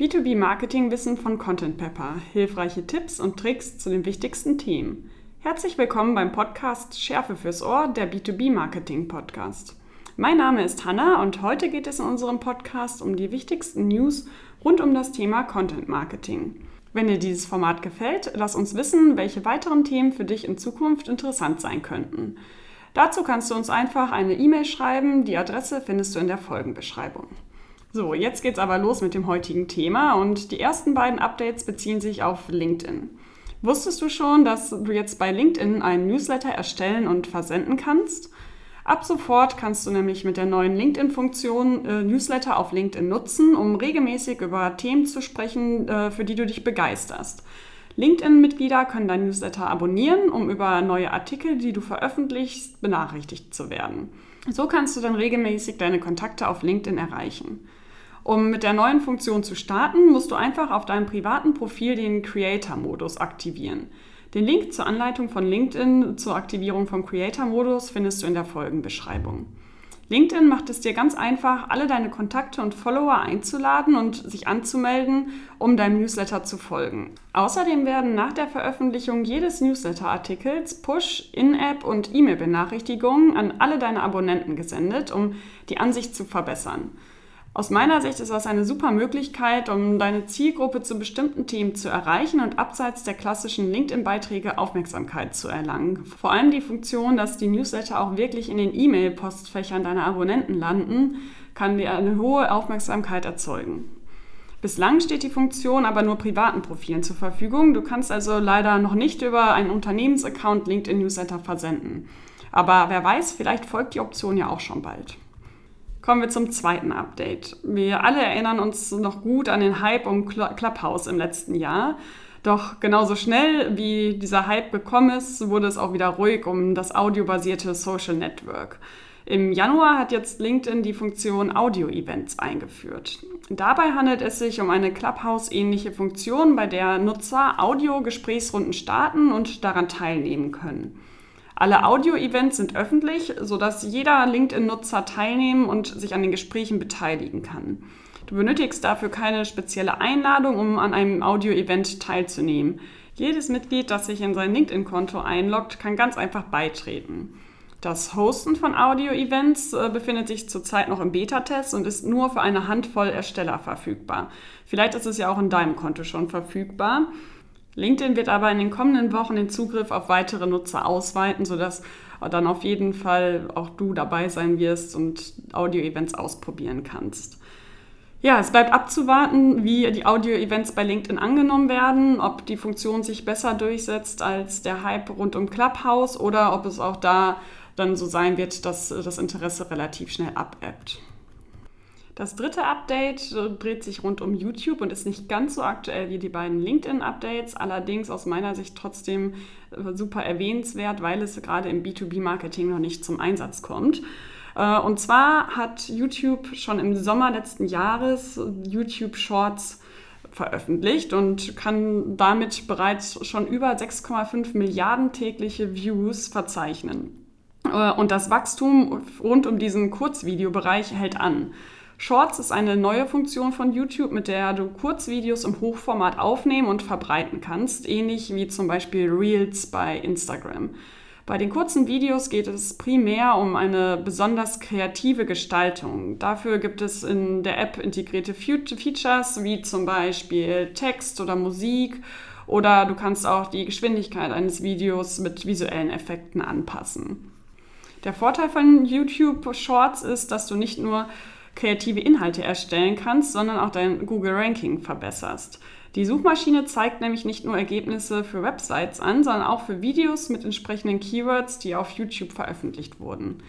B2B-Marketing-Wissen von Content Pepper. Hilfreiche Tipps und Tricks zu den wichtigsten Themen. Herzlich willkommen beim Podcast Schärfe fürs Ohr, der B2B-Marketing-Podcast. Mein Name ist Hanna und heute geht es in unserem Podcast um die wichtigsten News rund um das Thema Content Marketing. Wenn dir dieses Format gefällt, lass uns wissen, welche weiteren Themen für dich in Zukunft interessant sein könnten. Dazu kannst du uns einfach eine E-Mail schreiben. Die Adresse findest du in der Folgenbeschreibung. So, jetzt geht's aber los mit dem heutigen Thema und die ersten beiden Updates beziehen sich auf LinkedIn. Wusstest du schon, dass du jetzt bei LinkedIn einen Newsletter erstellen und versenden kannst? Ab sofort kannst du nämlich mit der neuen LinkedIn-Funktion äh, Newsletter auf LinkedIn nutzen, um regelmäßig über Themen zu sprechen, äh, für die du dich begeisterst. LinkedIn-Mitglieder können dein Newsletter abonnieren, um über neue Artikel, die du veröffentlichst, benachrichtigt zu werden. So kannst du dann regelmäßig deine Kontakte auf LinkedIn erreichen. Um mit der neuen Funktion zu starten, musst du einfach auf deinem privaten Profil den Creator-Modus aktivieren. Den Link zur Anleitung von LinkedIn zur Aktivierung vom Creator-Modus findest du in der Folgenbeschreibung. LinkedIn macht es dir ganz einfach, alle deine Kontakte und Follower einzuladen und sich anzumelden, um deinem Newsletter zu folgen. Außerdem werden nach der Veröffentlichung jedes Newsletter-Artikels Push, In-App und E-Mail-Benachrichtigungen an alle deine Abonnenten gesendet, um die Ansicht zu verbessern. Aus meiner Sicht ist das eine super Möglichkeit, um deine Zielgruppe zu bestimmten Themen zu erreichen und abseits der klassischen LinkedIn-Beiträge Aufmerksamkeit zu erlangen. Vor allem die Funktion, dass die Newsletter auch wirklich in den E-Mail-Postfächern deiner Abonnenten landen, kann dir eine hohe Aufmerksamkeit erzeugen. Bislang steht die Funktion aber nur privaten Profilen zur Verfügung. Du kannst also leider noch nicht über einen Unternehmensaccount LinkedIn Newsletter versenden. Aber wer weiß, vielleicht folgt die Option ja auch schon bald. Kommen wir zum zweiten Update. Wir alle erinnern uns noch gut an den Hype um Clubhouse im letzten Jahr. Doch genauso schnell wie dieser Hype gekommen ist, wurde es auch wieder ruhig um das audiobasierte Social Network. Im Januar hat jetzt LinkedIn die Funktion Audio-Events eingeführt. Dabei handelt es sich um eine Clubhouse-ähnliche Funktion, bei der Nutzer Audio-Gesprächsrunden starten und daran teilnehmen können. Alle Audio-Events sind öffentlich, sodass jeder LinkedIn-Nutzer teilnehmen und sich an den Gesprächen beteiligen kann. Du benötigst dafür keine spezielle Einladung, um an einem Audio-Event teilzunehmen. Jedes Mitglied, das sich in sein LinkedIn-Konto einloggt, kann ganz einfach beitreten. Das Hosten von Audio-Events äh, befindet sich zurzeit noch im Beta-Test und ist nur für eine Handvoll Ersteller verfügbar. Vielleicht ist es ja auch in deinem Konto schon verfügbar. LinkedIn wird aber in den kommenden Wochen den Zugriff auf weitere Nutzer ausweiten, sodass dann auf jeden Fall auch du dabei sein wirst und Audio-Events ausprobieren kannst. Ja, es bleibt abzuwarten, wie die Audio-Events bei LinkedIn angenommen werden, ob die Funktion sich besser durchsetzt als der Hype rund um Clubhouse oder ob es auch da dann so sein wird, dass das Interesse relativ schnell abebbt. Das dritte Update äh, dreht sich rund um YouTube und ist nicht ganz so aktuell wie die beiden LinkedIn-Updates, allerdings aus meiner Sicht trotzdem äh, super erwähnenswert, weil es gerade im B2B-Marketing noch nicht zum Einsatz kommt. Äh, und zwar hat YouTube schon im Sommer letzten Jahres YouTube Shorts veröffentlicht und kann damit bereits schon über 6,5 Milliarden tägliche Views verzeichnen. Und das Wachstum rund um diesen Kurzvideobereich hält an. Shorts ist eine neue Funktion von YouTube, mit der du Kurzvideos im Hochformat aufnehmen und verbreiten kannst, ähnlich wie zum Beispiel Reels bei Instagram. Bei den kurzen Videos geht es primär um eine besonders kreative Gestaltung. Dafür gibt es in der App integrierte Features wie zum Beispiel Text oder Musik oder du kannst auch die Geschwindigkeit eines Videos mit visuellen Effekten anpassen. Der Vorteil von YouTube Shorts ist, dass du nicht nur kreative Inhalte erstellen kannst, sondern auch dein Google Ranking verbesserst. Die Suchmaschine zeigt nämlich nicht nur Ergebnisse für Websites an, sondern auch für Videos mit entsprechenden Keywords, die auf YouTube veröffentlicht wurden.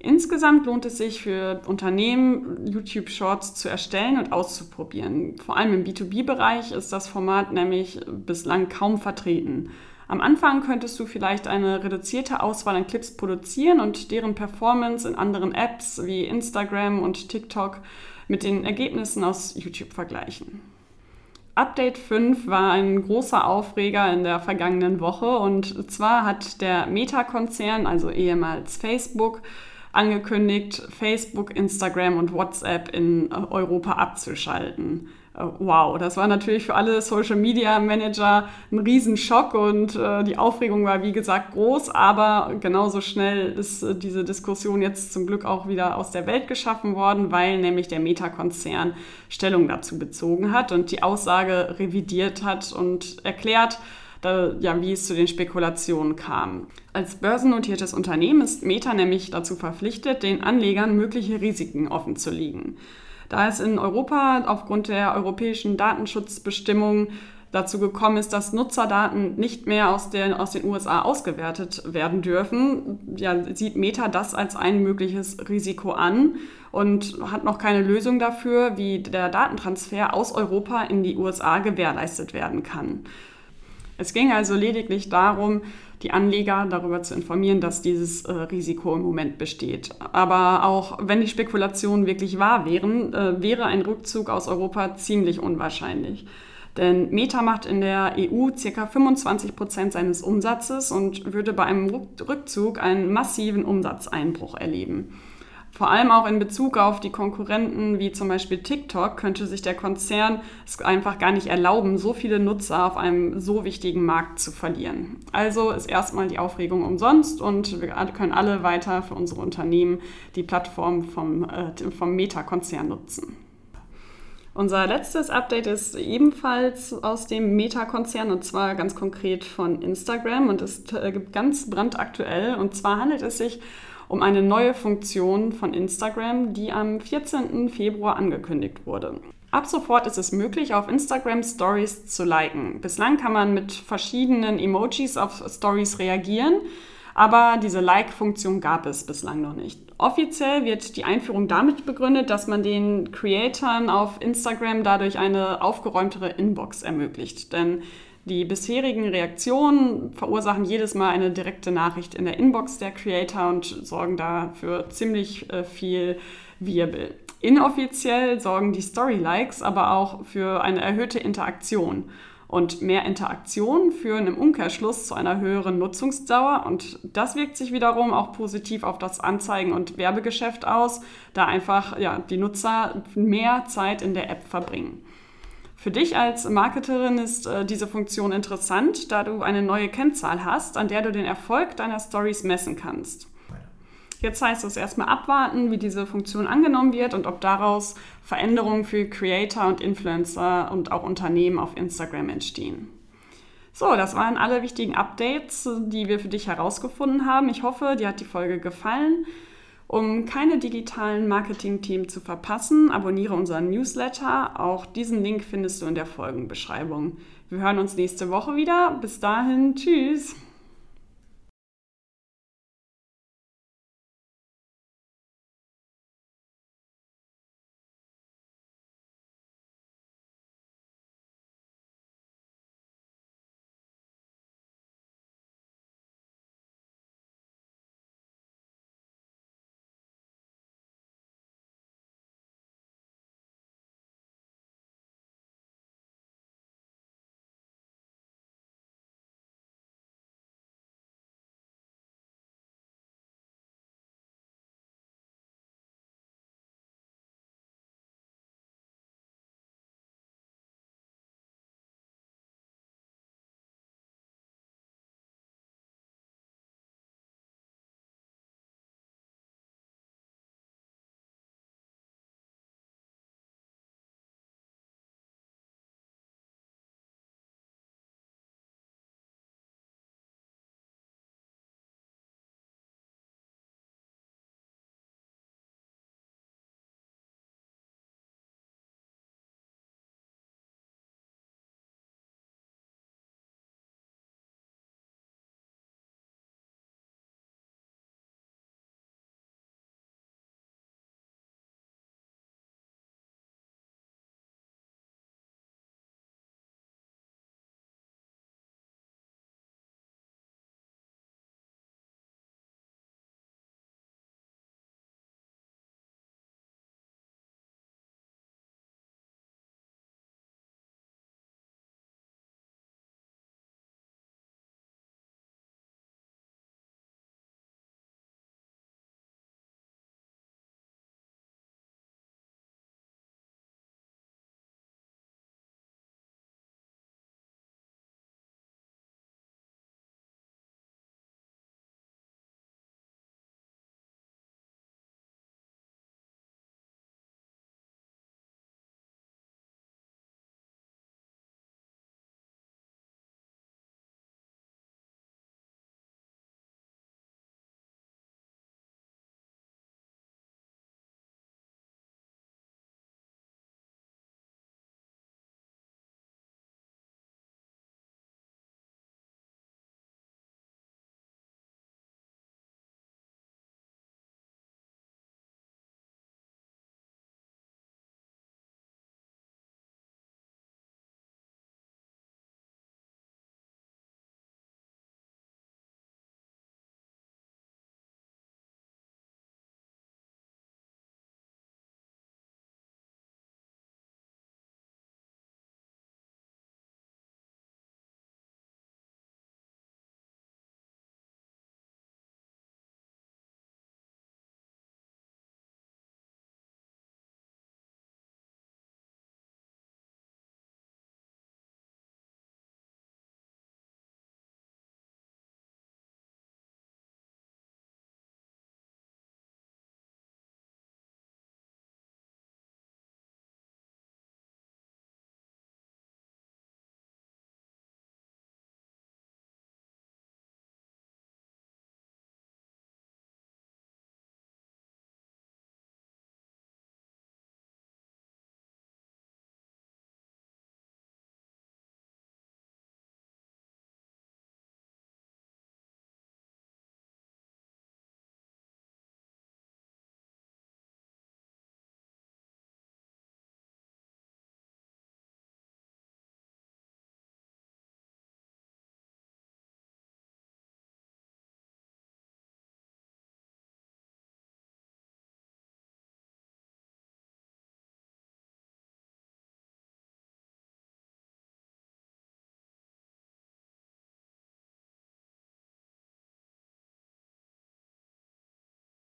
Insgesamt lohnt es sich für Unternehmen, YouTube Shorts zu erstellen und auszuprobieren. Vor allem im B2B-Bereich ist das Format nämlich bislang kaum vertreten. Am Anfang könntest du vielleicht eine reduzierte Auswahl an Clips produzieren und deren Performance in anderen Apps wie Instagram und TikTok mit den Ergebnissen aus YouTube vergleichen. Update 5 war ein großer Aufreger in der vergangenen Woche und zwar hat der Meta-Konzern, also ehemals Facebook, angekündigt, Facebook, Instagram und WhatsApp in Europa abzuschalten. Äh, wow, das war natürlich für alle Social Media Manager ein Riesenschock und äh, die Aufregung war wie gesagt groß, aber genauso schnell ist äh, diese Diskussion jetzt zum Glück auch wieder aus der Welt geschaffen worden, weil nämlich der Meta-Konzern Stellung dazu bezogen hat und die Aussage revidiert hat und erklärt, da, ja, wie es zu den Spekulationen kam. Als börsennotiertes Unternehmen ist Meta nämlich dazu verpflichtet, den Anlegern mögliche Risiken offenzulegen. Da es in Europa aufgrund der europäischen Datenschutzbestimmungen dazu gekommen ist, dass Nutzerdaten nicht mehr aus den, aus den USA ausgewertet werden dürfen, ja, sieht Meta das als ein mögliches Risiko an und hat noch keine Lösung dafür, wie der Datentransfer aus Europa in die USA gewährleistet werden kann. Es ging also lediglich darum, die Anleger darüber zu informieren, dass dieses äh, Risiko im Moment besteht. Aber auch wenn die Spekulationen wirklich wahr wären, äh, wäre ein Rückzug aus Europa ziemlich unwahrscheinlich. Denn Meta macht in der EU ca. 25 Prozent seines Umsatzes und würde bei einem Rückzug einen massiven Umsatzeinbruch erleben. Vor allem auch in Bezug auf die Konkurrenten wie zum Beispiel TikTok könnte sich der Konzern es einfach gar nicht erlauben, so viele Nutzer auf einem so wichtigen Markt zu verlieren. Also ist erstmal die Aufregung umsonst und wir können alle weiter für unsere Unternehmen die Plattform vom, äh, vom Meta-Konzern nutzen. Unser letztes Update ist ebenfalls aus dem Meta-Konzern und zwar ganz konkret von Instagram und ist äh, ganz brandaktuell. Und zwar handelt es sich um eine neue Funktion von Instagram, die am 14. Februar angekündigt wurde. Ab sofort ist es möglich, auf Instagram Stories zu liken. Bislang kann man mit verschiedenen Emojis auf Stories reagieren, aber diese Like-Funktion gab es bislang noch nicht. Offiziell wird die Einführung damit begründet, dass man den Creatoren auf Instagram dadurch eine aufgeräumtere Inbox ermöglicht. Denn die bisherigen Reaktionen verursachen jedes Mal eine direkte Nachricht in der Inbox der Creator und sorgen da für ziemlich äh, viel Wirbel. Inoffiziell sorgen die Story-Likes aber auch für eine erhöhte Interaktion. Und mehr Interaktionen führen im Umkehrschluss zu einer höheren Nutzungsdauer und das wirkt sich wiederum auch positiv auf das Anzeigen- und Werbegeschäft aus, da einfach ja, die Nutzer mehr Zeit in der App verbringen. Für dich als Marketerin ist äh, diese Funktion interessant, da du eine neue Kennzahl hast, an der du den Erfolg deiner Stories messen kannst. Jetzt heißt es erstmal abwarten, wie diese Funktion angenommen wird und ob daraus Veränderungen für Creator und Influencer und auch Unternehmen auf Instagram entstehen. So, das waren alle wichtigen Updates, die wir für dich herausgefunden haben. Ich hoffe, dir hat die Folge gefallen. Um keine digitalen Marketing-Themen zu verpassen, abonniere unseren Newsletter. Auch diesen Link findest du in der Folgenbeschreibung. Wir hören uns nächste Woche wieder. Bis dahin, tschüss.